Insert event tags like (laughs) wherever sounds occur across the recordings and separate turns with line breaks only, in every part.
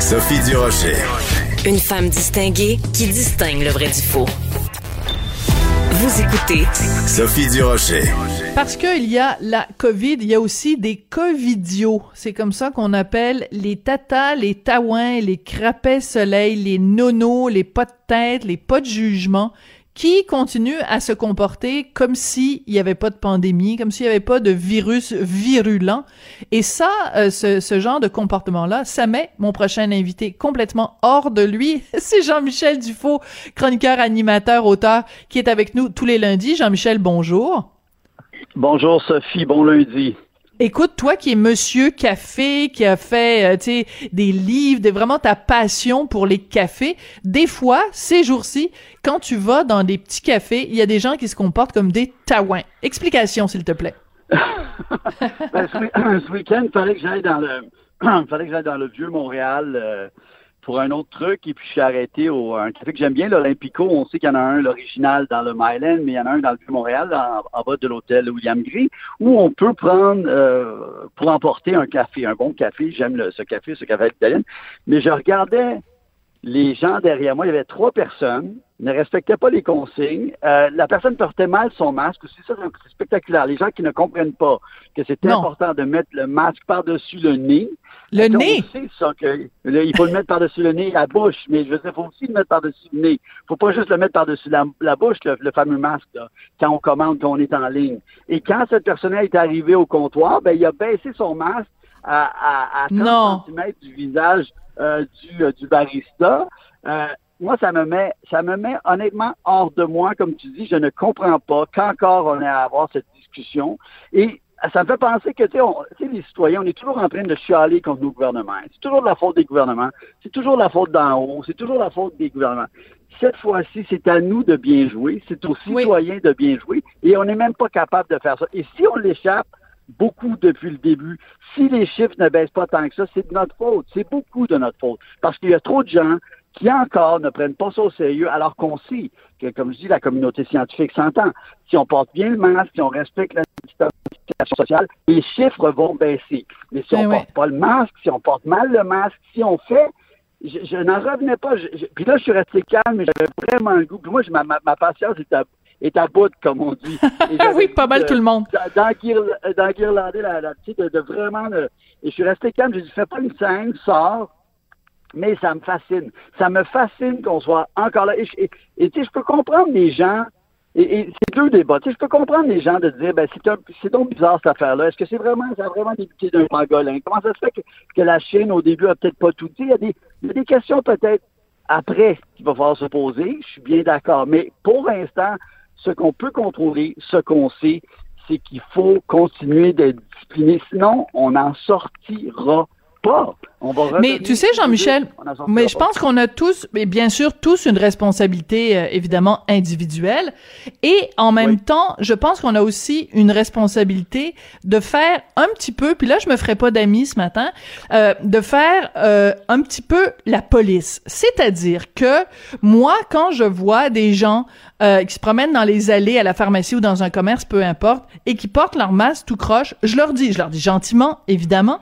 Sophie Durocher.
Une femme distinguée qui distingue le vrai du faux. Vous écoutez
Sophie Durocher.
Parce qu'il y a la COVID, il y a aussi des covidios. C'est comme ça qu'on appelle les tatas, les taouins, les crapets soleil, les nonos, les pas de tête, les pas de jugement qui continue à se comporter comme s'il n'y avait pas de pandémie, comme s'il n'y avait pas de virus virulent. Et ça, euh, ce, ce, genre de comportement-là, ça met mon prochain invité complètement hors de lui. (laughs) C'est Jean-Michel Dufaux, chroniqueur, animateur, auteur, qui est avec nous tous les lundis. Jean-Michel, bonjour.
Bonjour Sophie, bon lundi.
Écoute, toi qui es Monsieur Café, qui a fait, euh, des livres, de vraiment ta passion pour les cafés, des fois, ces jours-ci, quand tu vas dans des petits cafés, il y a des gens qui se comportent comme des taouins. Explication, s'il te plaît. (laughs)
ben, ce, (coughs) week-end, il fallait que j'aille dans le, (coughs) dans le vieux Montréal. Euh, pour un autre truc, et puis je suis arrêté au un café que j'aime bien, l'Olympico. On sait qu'il y en a un, l'original, dans le Myland, mais il y en a un dans le Vieux-Montréal, en, bas de l'hôtel William Gris, où on peut prendre, euh, pour emporter un café, un bon café. J'aime ce café, ce café italien. Mais je regardais les gens derrière moi, il y avait trois personnes, ne respectaient pas les consignes. Euh, la personne portait mal son masque. C'est ça, c'est spectaculaire. Les gens qui ne comprennent pas que c'est important de mettre le masque par-dessus le nez.
Le nez?
Ça que il faut le mettre par-dessus le nez, la bouche, mais je veux dire, il faut aussi le mettre par-dessus le nez. Il faut pas juste le mettre par-dessus la, bouche, le, fameux masque, quand on commande, quand on est en ligne. Et quand cette personne est arrivée au comptoir, ben, il a baissé son masque à, à, à 30 cm du visage euh, du, euh, du barista. Euh, moi, ça me met, ça me met honnêtement hors de moi, comme tu dis, je ne comprends pas qu'encore on ait à avoir cette discussion. Et ça me fait penser que, tu sais, les citoyens, on est toujours en train de chialer contre nos gouvernements. C'est toujours de la faute des gouvernements. C'est toujours la faute d'en haut. C'est toujours la faute des gouvernements. Cette fois-ci, c'est à nous de bien jouer. C'est aux citoyens de bien jouer. Et on n'est même pas capable de faire ça. Et si on l'échappe, beaucoup depuis le début. Si les chiffres ne baissent pas tant que ça, c'est de notre faute. C'est beaucoup de notre faute. Parce qu'il y a trop de gens qui encore ne prennent pas ça au sérieux, alors qu'on sait que, comme je dis, la communauté scientifique s'entend. Si on porte bien le masque, si on respecte la distanciation sociale, les chiffres vont baisser. Mais si on ne porte pas le masque, si on porte mal le masque, si on fait je, n'en revenais pas. puis là, je suis resté calme, mais j'avais vraiment le goût. Puis moi, ma, ma, ma patience était est à bout, comme on dit. (laughs)
oui, pas mal tout le monde.
Dans, la, la, de, de vraiment... et je suis resté calme, j'ai dit, fais pas une scène, sors, mais ça me fascine. Ça me fascine qu'on soit encore là. Et, tu sais, je peux comprendre les gens, et, c'est deux débats. Tu sais, je peux comprendre les gens de dire, ben, c'est donc bizarre cette affaire-là. Est-ce que c'est vraiment, ça a vraiment débuté d'un pangolin? Comment ça se fait que, que, la Chine, au début, a peut-être pas tout dit? Il y a des, il y a des questions peut-être après qu'il va falloir se poser. Je suis bien d'accord. Mais pour l'instant, ce qu'on peut contrôler, ce qu'on sait, c'est qu'il faut continuer d'être discipliné. Sinon, on n'en sortira pas.
mais tu sais, Jean-Michel, mais je pense qu'on a tous, mais bien sûr, tous une responsabilité euh, évidemment individuelle, et en même temps, je pense qu'on a aussi une responsabilité de faire un petit peu, puis là, je me ferai pas d'amis ce matin, euh, de faire euh, un petit peu la police. C'est-à-dire que moi, quand je vois des gens qui se promènent dans les allées à la pharmacie ou dans un commerce, peu importe, et qui portent leur masque tout croche, je leur dis, je leur dis gentiment, évidemment.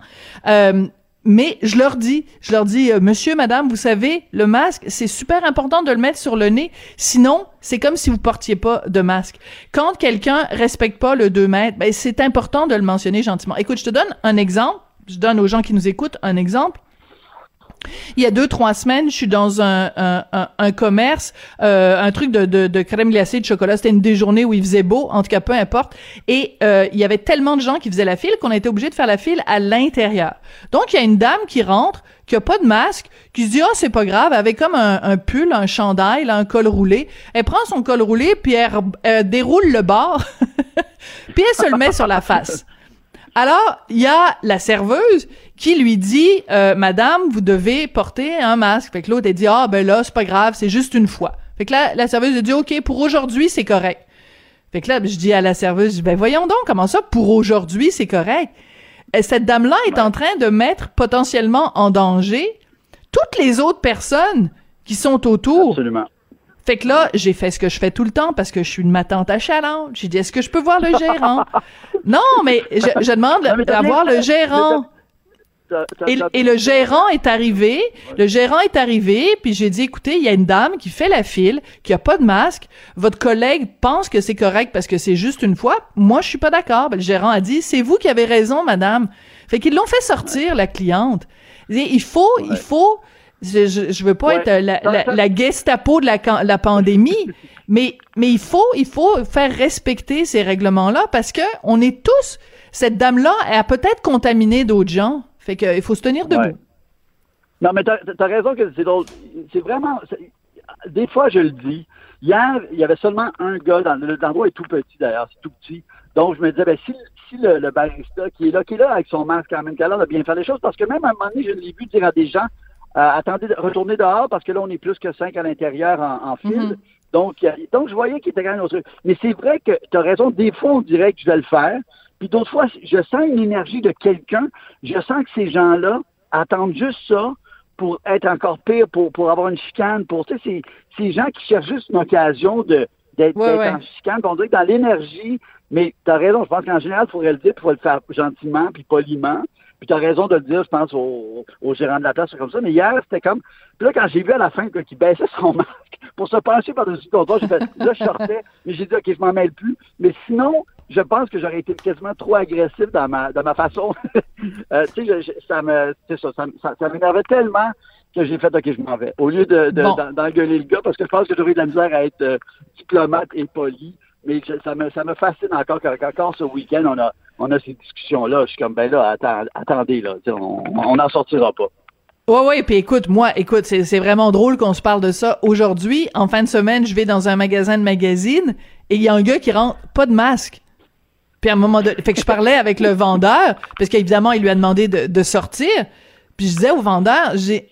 Mais je leur dis, je leur dis, euh, monsieur, madame, vous savez, le masque, c'est super important de le mettre sur le nez. Sinon, c'est comme si vous portiez pas de masque. Quand quelqu'un respecte pas le 2 mètres, ben, c'est important de le mentionner gentiment. Écoute, je te donne un exemple. Je donne aux gens qui nous écoutent un exemple. Il y a deux, trois semaines, je suis dans un, un, un, commerce, euh, un truc de, de, de, crème glacée de chocolat. C'était une des journées où il faisait beau, en tout cas, peu importe. Et euh, il y avait tellement de gens qui faisaient la file qu'on a été obligé de faire la file à l'intérieur. Donc, il y a une dame qui rentre, qui a pas de masque, qui se dit, oh, c'est pas grave, avec comme un, un, pull, un chandail, un col roulé. Elle prend son col roulé, puis elle, déroule le bord, (laughs) puis elle se le met sur la face. Alors, il y a la serveuse qui lui dit euh, Madame, vous devez porter un masque. Fait que l'autre, elle dit Ah, ben là, c'est pas grave, c'est juste une fois. Fait que là, la serveuse a dit OK, pour aujourd'hui, c'est correct. Fait que là, je dis à la serveuse, ben voyons donc, comment ça, pour aujourd'hui, c'est correct? Cette dame-là est en train de mettre potentiellement en danger toutes les autres personnes qui sont autour.
Absolument.
Fait que là, j'ai fait ce que je fais tout le temps parce que je suis une matante achalante. J'ai dit, est-ce que je peux voir le gérant? non, mais je, je demande d'avoir le gérant. Et, le gérant est arrivé, le gérant est arrivé, puis j'ai dit, écoutez, il y a une dame qui fait la file, qui a pas de masque. Votre collègue pense que c'est correct parce que c'est juste une fois. Moi, je suis pas d'accord. Ben, le gérant a dit, c'est vous qui avez raison, madame. Fait qu'ils l'ont fait sortir, la cliente. Il faut, il faut, je, je, veux pas être la, la, la, Gestapo de la, la pandémie, (laughs) mais mais il faut il faut faire respecter ces règlements-là parce que on est tous cette dame-là a peut-être contaminé d'autres gens. Fait que il faut se tenir debout.
Non, mais t'as as raison que c'est drôle. C'est vraiment. Des fois, je le dis. Hier, il y avait seulement un gars dans l'endroit est tout petit d'ailleurs, c'est tout petit. Donc, je me disais, ben, si, si le, barista qui est là, qui est là avec son masque quand même, qui a bien faire les choses, parce que même à un moment donné, je l'ai vu dire à des gens, euh, attendez, retournez dehors parce que là, on est plus que cinq à l'intérieur en, file. Mm-hmm. Donc, donc, je voyais qu'il était quand même autre. Mais c'est vrai que tu as raison. Des fois, on dirait que je vais le faire. Puis d'autres fois, je sens une énergie de quelqu'un. Je sens que ces gens-là attendent juste ça pour être encore pire, pour, pour avoir une chicane. Pour, tu sais, ces gens qui cherchent juste une occasion de d'être en chicane. On dirait que dans l'énergie, mais tu as raison, je pense qu'en général, il faudrait le dire, il faut le faire gentiment puis poliment. Puis tu as raison de le dire, je pense, au, au gérant de la place, comme ça. Mais hier, c'était comme. Puis là, quand j'ai vu à la fin qu'il baissait son (laughs) masque pour se pencher par-dessus le comptoir, j'ai fait, là, je sortais, mais j'ai dit, OK, je m'en mêle plus. Mais sinon, je pense que j'aurais été quasiment trop agressif dans ma, dans ma façon. (laughs) euh, tu sais, ça me, ça, ça, ça, m'énervait tellement que j'ai fait, OK, je m'en vais. Au lieu de, d'engueuler le gars, parce que je pense que j'aurais eu de la misère à être euh, diplomate et poli. Mais ça me, ça me fascine encore qu'encore ce week-end, on a, on a ces discussions-là. Je suis comme, ben là, attendez, là, on n'en sortira pas.
Ouais, ouais, puis écoute, moi, écoute, c'est vraiment drôle qu'on se parle de ça aujourd'hui. En fin de semaine, je vais dans un magasin de magazines et il y a un gars qui rentre pas de masque. Puis à un moment donné, fait que je parlais avec le vendeur, parce qu'évidemment, il lui a demandé de, de sortir. Puis je disais au vendeur, j'ai,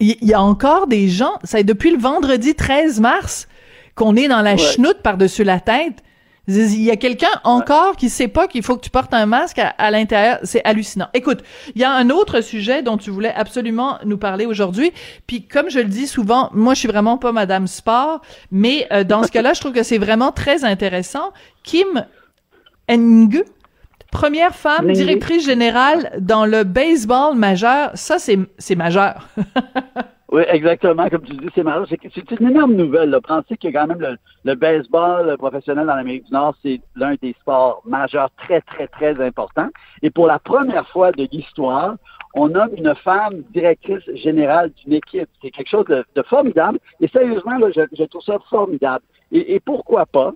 il y, a encore des gens, ça est depuis le vendredi 13 mars qu'on est dans la chenoute par-dessus la tête. Il y a quelqu'un encore qui sait pas qu'il faut que tu portes un masque à, l'intérieur. C'est hallucinant. Écoute, il y a un autre sujet dont tu voulais absolument nous parler aujourd'hui. Puis comme je le dis souvent, moi je suis vraiment pas Madame Sport, mais euh, dans ce cas-là, je trouve que c'est vraiment très intéressant. Kim Ng, première femme directrice générale dans le baseball majeur, ça c'est majeur. (laughs)
Oui, exactement. Comme tu dis, c'est marrant. C'est une énorme nouvelle. Là. Pensez que quand même le, baseball professionnel dans l'Amérique du Nord, c'est l'un des sports majeurs très, très, très importants. Et pour la première fois de l'histoire, on nomme une femme directrice générale d'une équipe. C'est quelque chose de, formidable. Et sérieusement, là, je, je, trouve ça formidable. Et, et pourquoi pas?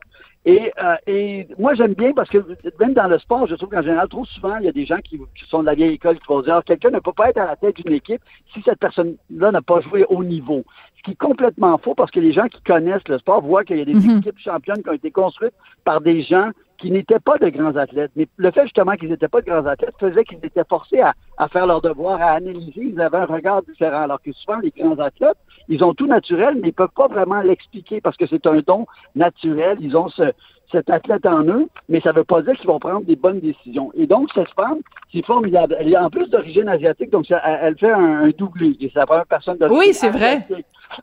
Et, euh, et moi, j'aime bien parce que même dans le sport, je trouve qu'en général, trop souvent, il y a des gens qui, sont de la vieille école qui vont dire quelqu'un ne peut pas être à la tête d'une équipe si cette personne-là n'a pas joué au niveau. Ce qui est complètement faux parce que les gens qui connaissent le sport voient qu'il y a des mhm. équipes championnes qui ont été construites par des gens qui n'étaient pas de grands athlètes. Mais le fait justement qu'ils n'étaient pas de grands athlètes faisait qu'ils étaient forcés à, à, faire leur devoir, à analyser. Ils avaient un regard différent. Alors que souvent, les grands athlètes, ils ont tout naturel, mais ils peuvent pas vraiment l'expliquer parce que c'est un don naturel. Ils ont ce, cet athlète en eux, mais ça ne veut pas dire qu'ils vont prendre des bonnes décisions. Et donc, cette femme, c'est formidable. Elle est en plus d'origine asiatique, donc elle fait un, doublé. c'est la première personne de
Oui, c'est vrai.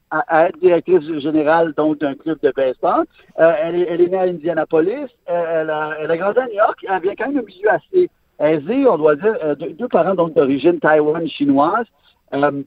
À, être directrice générale donc d'un club de baseball. Euh, elle, est, née à Indianapolis. Elle, a, elle a grandi à New York. Elle vient quand même d'un milieu assez aisé, on doit dire. Euh, deux, parents donc d'origine taïwan chinoise. Euh,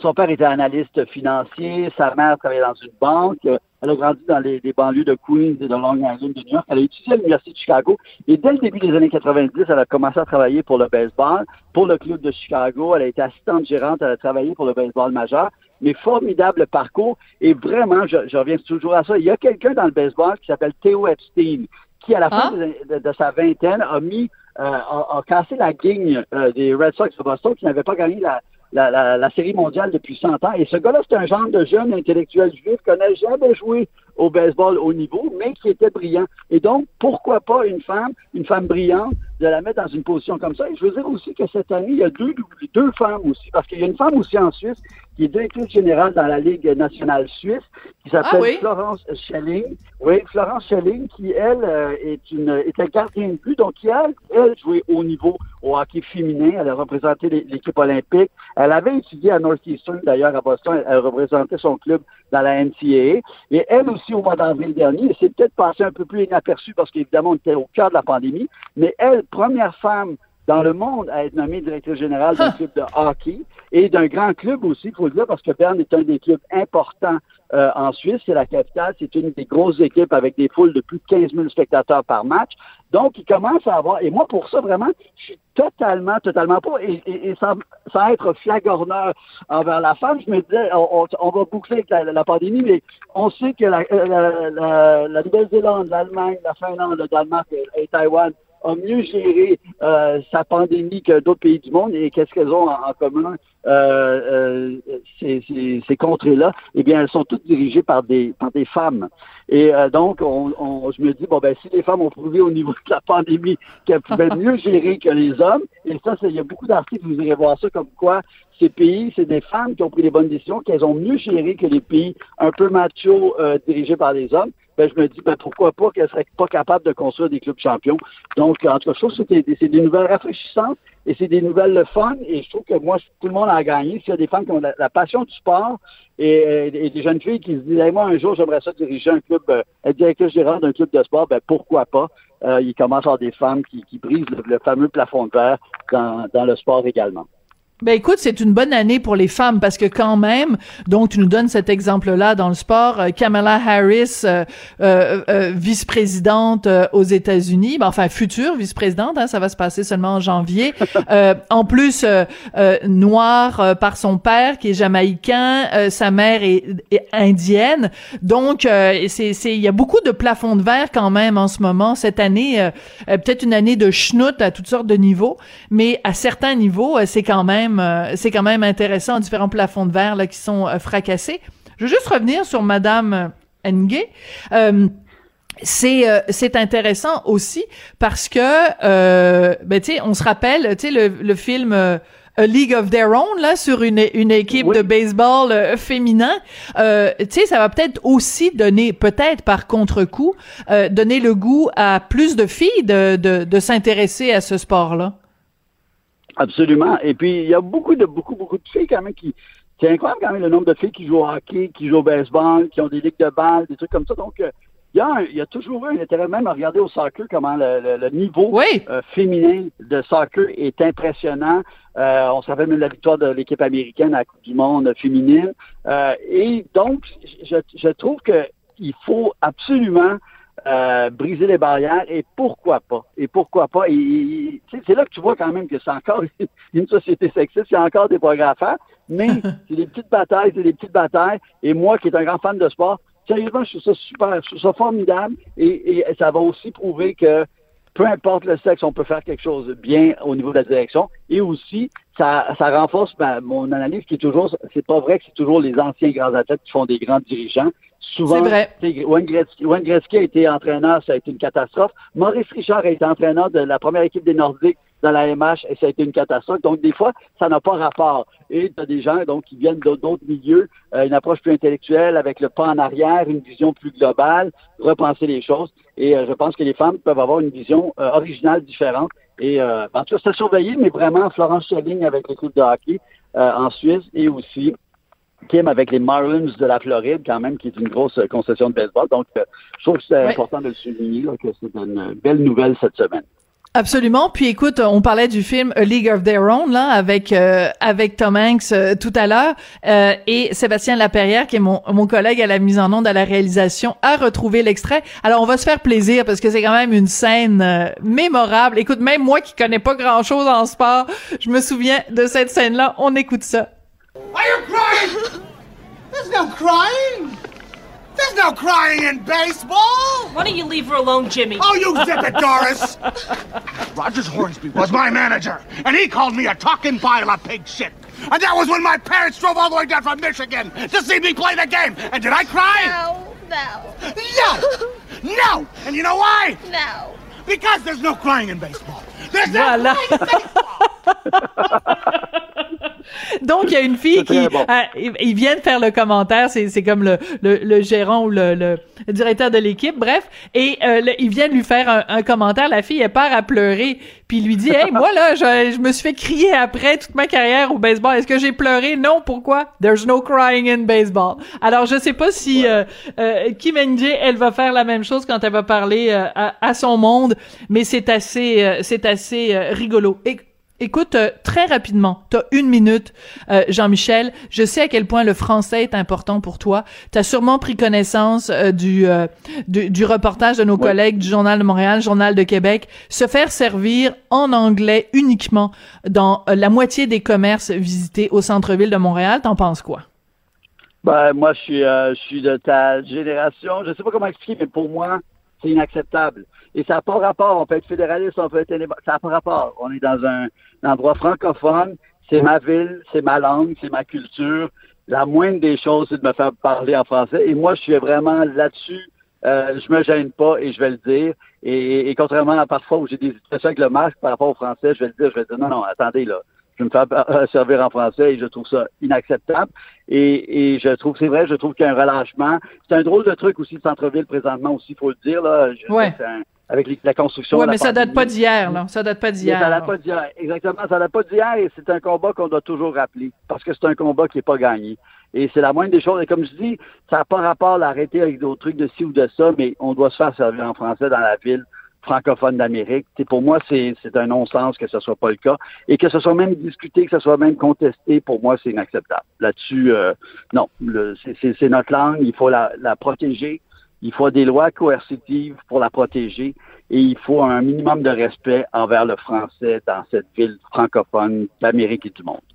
son père était analyste financier, sa mère travaillait dans une banque. Elle a grandi dans les, banlieues de Queens et de Long Island de New York. Elle a étudié à l'Université de Chicago. Et dès le début des années 90, elle a commencé à travailler pour le baseball, pour le club de Chicago. Elle a été assistante gérante. Elle a travaillé pour le baseball majeur. Mais formidable parcours. Et vraiment, je, reviens toujours à ça. Il y a quelqu'un dans le baseball qui s'appelle Theo Epstein, qui, à la fin ah. de, sa vingtaine, a mis, euh, a, cassé la guigne euh, des Red Sox de Boston qui n'avaient pas gagné la, la, série mondiale depuis 100 ans. Et ce gars-là, c'est un genre de jeune intellectuel juif qui n'a jamais joué au baseball haut niveau, mais qui était brillant. Et donc, pourquoi pas une femme, une femme brillante, de la mettre dans une position comme ça? Et je veux dire aussi que cette année, il y a deux, deux femmes aussi, parce qu'il y a une femme aussi en Suisse qui est directrice générale dans la Ligue nationale suisse, qui s'appelle
Ah oui?
Florence Schelling. Oui, Florence Schelling, qui, elle, euh, est une était gardienne de but, donc qui, elle, elle jouait haut niveau au hockey féminin. Elle a représenté l'é- l'équipe olympique. Elle avait étudié à Northeastern, d'ailleurs, à Boston. Elle représentait son club dans la NCAA. Et elle aussi, au mois d'avril dernier, c'est peut-être passé un peu plus inaperçu parce qu'évidemment, on était au cœur de la pandémie. Mais elle, première femme dans le monde à être nommée directrice générale d'un club de hockey et d'un grand club aussi, il faut le dire, parce que Berne est un des clubs importants euh, en Suisse. C'est la capitale. C'est une des grosses équipes avec des foules de plus de 15 000 spectateurs par match. Donc, il commence à avoir... Et moi, pour ça, vraiment, je suis totalement, totalement pas... Et, et- et sans, sans être flagorneur envers la femme, je me disais, on, on- on va boucler avec la, la pandémie, mais on sait que la, euh, la- la- la Nouvelle-Zélande, l'Allemagne, la Finlande, le Danemark et, et Taïwan ont mieux géré euh, sa pandémie que d'autres pays du monde. Et qu'est-ce qu'elles ont en, en commun, euh, euh, ces, ces, ces contrées-là? Eh bien, elles sont toutes dirigées par des, par des femmes. Et euh, donc, on, on- je me dis, bon, ben, si les femmes ont prouvé au niveau de la pandémie qu'elles pouvaient (laughs) mieux gérer que les hommes, et ça, il y a beaucoup d'articles, vous irez voir ça, comme quoi ces pays, c'est des femmes qui ont pris les bonnes décisions, qu'elles ont mieux géré que les pays un peu machos euh, dirigés par les hommes. Ben, je me dis, ben, pourquoi pas qu'elles seraient pas capables de construire des clubs champions. Donc, en tout cas, je trouve que c'est des, nouvelles rafraîchissantes et c'est des nouvelles le fun. Et je trouve que moi, tout le monde a gagné. S'il y a des femmes qui ont la, passion du sport et, des jeunes filles qui se disent, moi, un jour, j'aimerais ça diriger un club, euh, être directeur général d'un club de sport, ben, pourquoi pas? Euh, il commence à avoir des femmes qui, qui brisent le, le fameux plafond de verre dans, dans le sport également.
Ben écoute, c'est une bonne année pour les femmes parce que quand même, donc tu nous donnes cet exemple-là dans le sport, euh, Kamala Harris, euh, euh, euh, vice-présidente euh, aux États-Unis, ben, enfin future vice-présidente, hein, ça va se passer seulement en janvier. (laughs) Euh, en plus, noire par son père qui est jamaïcain, euh, sa mère est, est indienne, donc euh, c'est c'est il y a beaucoup de plafonds de verre quand même en ce moment. Cette année, peut-être une année de schnout à toutes sortes de niveaux, mais à certains niveaux, c'est quand même euh, c'est quand même intéressant, différents plafonds de verre là qui sont euh, fracassés. Je veux juste revenir sur Madame Ngué. Euh, c'est euh, c'est intéressant aussi parce que euh, ben tu sais on se rappelle tu sais le, le film euh, A League of Their Own là sur une une équipe
Oui.
de baseball euh, féminin euh, tu sais ça va peut-être aussi donner peut-être par contre-coup euh, donner le goût à plus de filles de de, de s'intéresser à ce sport là.
Absolument. Et puis, il y a beaucoup de beaucoup, beaucoup de filles quand même qui. C'est incroyable quand même le nombre de filles qui jouent au hockey, qui jouent au baseball, qui ont des ligues de balles, des trucs comme ça. Donc, euh, il y, a un- il y a toujours eu un intérêt même à regarder au soccer comment le, le- le niveau
Oui.
euh, féminin de soccer est impressionnant. Euh, on se rappelle même la victoire de l'équipe américaine à la Coupe du Monde féminine. Euh, et donc, je, je trouve que il faut absolument euh, briser les barrières et pourquoi pas? Et pourquoi pas? Et, c'est là que tu vois quand même que c'est encore (laughs) une société sexiste il y a encore des progrès à faire mais (laughs) c'est des petites batailles c'est des petites batailles et moi qui est un grand fan de sport sérieusement je trouve ça super je trouve ça formidable et, et ça va aussi prouver que peu importe le sexe, on peut faire quelque chose de bien au niveau de la direction. Et aussi, ça, ça renforce ma- mon analyse qui est toujours, c'est pas vrai que c'est toujours les anciens grands athlètes qui font des grands dirigeants. Souvent,
vrai.
Wayne Gretzky, Wayne Gretzky a été entraîneur, ça a été une catastrophe. Maurice Richard a été entraîneur de la première équipe des Nordiques dans la MH et ça a été une catastrophe. Donc, des fois, ça n'a pas rapport. Et tu as des gens donc qui viennent d'autres milieux, euh, une approche plus intellectuelle avec le pas en arrière, une vision plus globale, repenser les choses. Et euh, je pense que les femmes peuvent avoir une vision euh, originale différente. Et euh, en tout cas, c'est surveillé, mais vraiment, Florence Schelling avec l'équipe de hockey euh, en Suisse et aussi Kim avec les Marlins de la Floride, quand même, qui est une grosse concession de baseball. Donc, euh, je trouve que c'est
Ouais.
important de le souligner, là, que c'est une belle nouvelle cette semaine.
Absolument. Puis écoute, on parlait du film A League of Their Own là avec euh, avec Tom Hanks euh, tout à l'heure euh, et Sébastien Laperrière qui est mon mon collègue à la mise en onde à la réalisation a retrouvé l'extrait. Alors on va se faire plaisir parce que c'est quand même une scène euh, mémorable. Écoute, même moi qui connais pas grand-chose en sport, je me souviens de cette scène là. On écoute ça.
Are you crying? (laughs) There's no crying. There's no crying in baseball.
Why don't you leave her alone, Jimmy?
Oh, you zip it, Doris. (laughs) Rogers Hornsby was my manager, and he called me a talking pile of pig shit. And that was when my parents drove all the way down from Michigan to see me play the game. And did I cry?
No,
No. No! No! And you know why? No. Because there's no crying in baseball. There's no
Voilà.
crying in baseball. (laughs)
Donc, il y a une fille qui...
bon.
euh, il il vient de faire le commentaire, c'est c'est comme le, le, le gérant ou le, le directeur de l'équipe, bref, et euh, le- il vient de lui faire un, un commentaire, la fille, elle part à pleurer, puis il lui dit « Hey, moi, là, je, je me suis fait crier après toute ma carrière au baseball. Est-ce que j'ai pleuré? Non, pourquoi? There's no crying in baseball. » Alors, je sais pas si euh, euh, Kim NJ, elle va faire la même chose quand elle va parler euh, à, à son monde, mais c'est assez, euh, c'est assez euh, rigolo. Et, Écoute, euh, très rapidement, t'as une minute, euh, Jean-Michel. Je sais à quel point le français est important pour toi. T'as sûrement pris connaissance euh, du, du du reportage de nos collègues du Journal de Montréal, Journal de Québec, se faire servir en anglais uniquement dans la moitié des commerces visités au centre-ville de Montréal. T'en penses quoi?
Ben, moi, je suis, je suis de ta génération. Je sais pas comment expliquer, mais pour moi, c'est inacceptable. Et ça n'a pas rapport. On peut être fédéraliste, on peut être. Ça n'a pas rapport. On est dans un, un endroit francophone. C'est ma ville, c'est ma langue, c'est ma culture. La moindre des choses, c'est de me faire parler en français. Et moi, je suis vraiment là-dessus. Euh, je me gêne pas et je vais le dire. Et, et contrairement à parfois où j'ai des situations avec le masque par rapport au français, je vais le dire, je vais dire non, non, attendez là. Je vais me faire euh, servir en français et je trouve ça inacceptable. Et, et je trouve, c'est vrai, je trouve qu'il y a un relâchement. C'est un drôle de truc aussi, le centre-ville présentement aussi, il faut le dire, là. Je
Ouais.
sais, c'est un- avec les- la construction. La
mais ça date pas d'hier, là. Ça date pas d'hier.
Ça date pas d'hier. Exactement, ça date pas d'hier et c'est un combat qu'on doit toujours rappeler parce que c'est un combat qui est pas gagné. Et c'est la moindre des choses. Et comme je dis, ça n'a pas rapport à l'arrêter avec d'autres trucs de ci ou de ça, mais on doit se faire servir en français dans la ville francophone d'Amérique. Pour moi, c'est c'est un non-sens que ce soit pas le cas. Et que ce soit même discuté, que ce soit même contesté, pour moi, c'est inacceptable. Là-dessus, euh, non. C'est notre langue, il faut la, la protéger. Il faut des lois coercitives pour la protéger et il faut un minimum de respect envers le français dans cette ville francophone d'Amérique et du monde.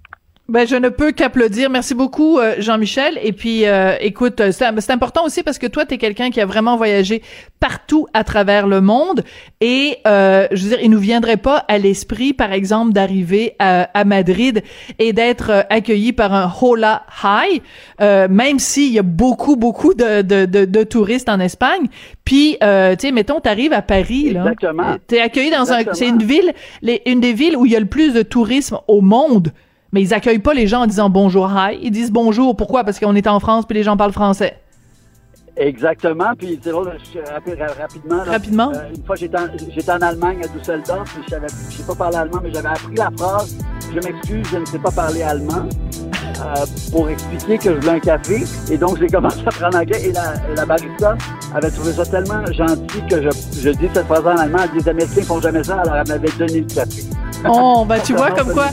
Ben, je ne peux qu'applaudir. Merci beaucoup, euh, Jean-Michel. Et puis, euh, écoute, euh, c'est important aussi parce que toi, tu es quelqu'un qui a vraiment voyagé partout à travers le monde. Et, euh, je veux dire, il nous viendrait pas à l'esprit, par exemple, d'arriver à, à Madrid et d'être euh, accueilli par un hola high, euh, même s'il y a beaucoup, beaucoup de, de, de, de touristes en Espagne. Puis, euh, tu sais, mettons, t'arrives à Paris, là.
Exactement.
T'es accueilli dans un, c'est une ville, les- une des villes où il y a le plus de tourisme au monde. Mais ils accueillent pas les gens en disant bonjour, hi. Ils disent bonjour. Pourquoi? Parce qu'on est en France puis les gens parlent français.
Exactement. Puis rapi- ra- rapidement. là,
Rapidement?
euh, une fois, j'étais en, en Allemagne à Düsseldorf. puis Je sais pas parler allemand, mais j'avais appris la phrase. Je m'excuse, je ne sais pas parler allemand. euh, pour expliquer que je voulais un café. Et donc, j'ai commencé à prendre anglais. Et la, barista avait trouvé ça tellement gentil que je, je dis cette phrase en allemand. Elle dit, les Américains font jamais ça. Alors, elle m'avait donné le café.
Oh, ben tu vois comme quoi,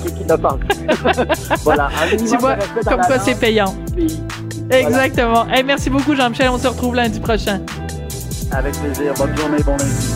voilà.
Tu vois comme quoi c'est payant.
voilà.
Exactement. Hey, merci beaucoup Jean-Michel. On se retrouve lundi prochain.
Avec plaisir. Bonne journée, bon lundi.